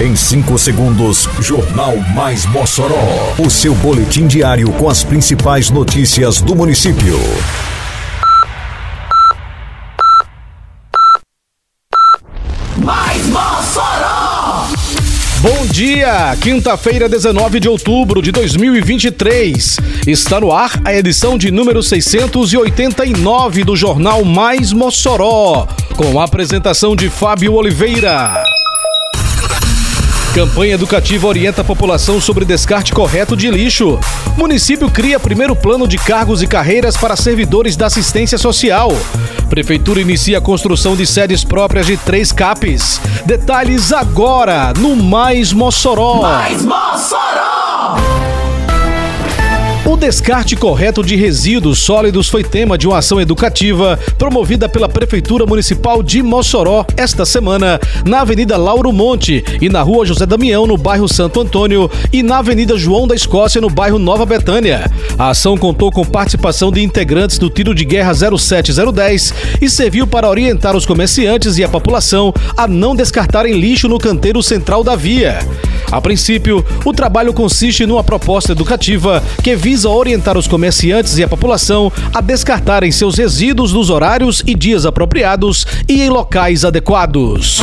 Em 5 segundos, Jornal Mais Mossoró. O seu boletim diário com as principais notícias do município. Mais Mossoró! Bom dia! Quinta-feira, 19 de outubro de 2023. Está no ar a edição de número 689 do Jornal Mais Mossoró, com a apresentação de Fábio Oliveira. Campanha educativa orienta a população sobre descarte correto de lixo. Município cria primeiro plano de cargos e carreiras para servidores da assistência social. Prefeitura inicia a construção de sedes próprias de três CAPs. Detalhes agora no Mais Mossoró. Mais Mossoró! O descarte correto de resíduos sólidos foi tema de uma ação educativa promovida pela Prefeitura Municipal de Mossoró esta semana na Avenida Lauro Monte e na Rua José Damião, no bairro Santo Antônio, e na Avenida João da Escócia, no bairro Nova Betânia. A ação contou com participação de integrantes do Tiro de Guerra 07010 e serviu para orientar os comerciantes e a população a não descartarem lixo no canteiro central da via. A princípio, o trabalho consiste numa proposta educativa que visa orientar os comerciantes e a população a descartarem seus resíduos nos horários e dias apropriados e em locais adequados.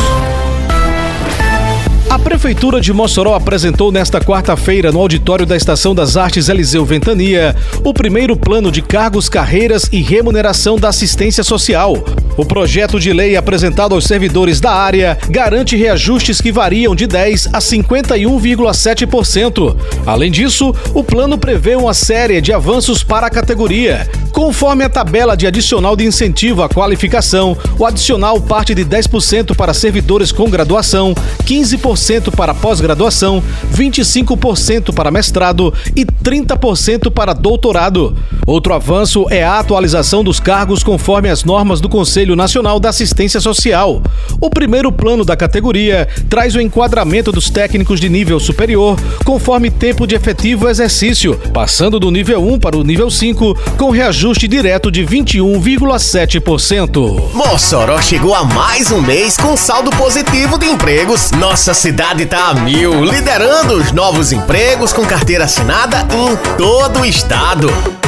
A Prefeitura de Mossoró apresentou nesta quarta-feira, no auditório da Estação das Artes Eliseu Ventania, o primeiro plano de cargos, carreiras e remuneração da assistência social. O projeto de lei apresentado aos servidores da área garante reajustes que variam de 10 a 51,7%. Além disso, o plano prevê uma série de avanços para a categoria. Conforme a tabela de adicional de incentivo à qualificação, o adicional parte de 10% para servidores com graduação, 15% para pós-graduação, 25% para mestrado e 30% para doutorado. Outro avanço é a atualização dos cargos conforme as normas do Conselho Nacional da Assistência Social. O primeiro plano da categoria traz o enquadramento dos técnicos de nível superior conforme tempo de efetivo exercício, passando do nível 1 para o nível 5 com reajuste direto de 21,7%. Mossoró chegou a mais um mês com saldo positivo de empregos. Nossa cidade tá a mil, liderando os novos empregos com carteira assinada em todo o estado.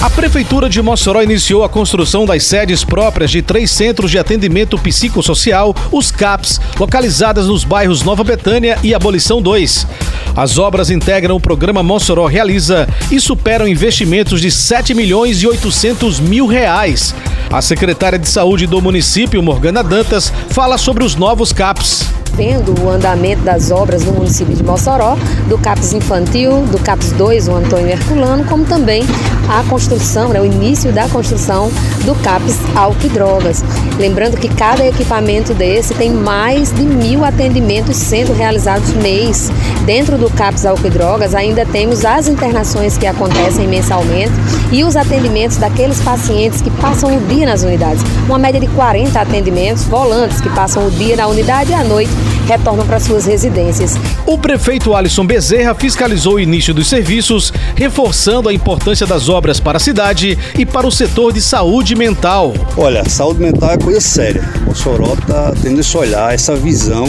A Prefeitura de Mossoró iniciou a construção das sedes próprias de três centros de atendimento psicossocial, os CAPs, localizadas nos bairros Nova Betânia e Abolição 2. As obras integram o programa Mossoró Realiza e superam investimentos de 7 milhões e 800 mil reais. A secretária de Saúde do município, Morgana Dantas, fala sobre os novos CAPs vendo o andamento das obras no município de Mossoró, do CAPS Infantil, do CAPS 2, o Antônio Herculano, como também a construção, né, o início da construção do CAPS Álcool Drogas. Lembrando que cada equipamento desse tem mais de mil atendimentos sendo realizados mês. Dentro do CAPS Álcool Drogas ainda temos as internações que acontecem mensalmente e os atendimentos daqueles pacientes que passam o dia nas unidades. Uma média de 40 atendimentos volantes que passam o dia na unidade e à noite retornam para suas residências. O prefeito Alisson Bezerra fiscalizou o início dos serviços, reforçando a importância das obras para a cidade e para o setor de saúde mental. Olha, saúde mental é coisa séria. O Mossoró está tendo esse olhar, essa visão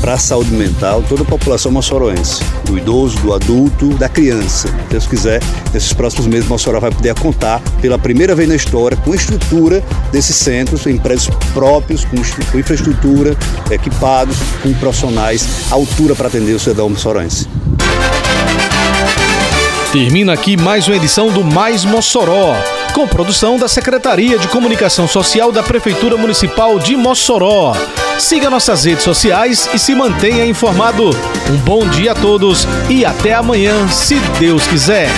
para a saúde mental, toda a população moçoroense, do idoso, do adulto, da criança. Se Deus quiser, nesses próximos meses, Mossoró vai poder contar pela primeira vez na história com a estrutura desses centros, em prédios próprios, com, com infraestrutura, equipados, com profissionais à altura para atender o cidadão moçoroense. Termina aqui mais uma edição do Mais Mossoró, com produção da Secretaria de Comunicação Social da Prefeitura Municipal de Mossoró. Siga nossas redes sociais e se mantenha informado. Um bom dia a todos e até amanhã, se Deus quiser.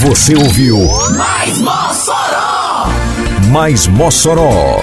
Você ouviu Mais Mossoró! Mais Mossoró,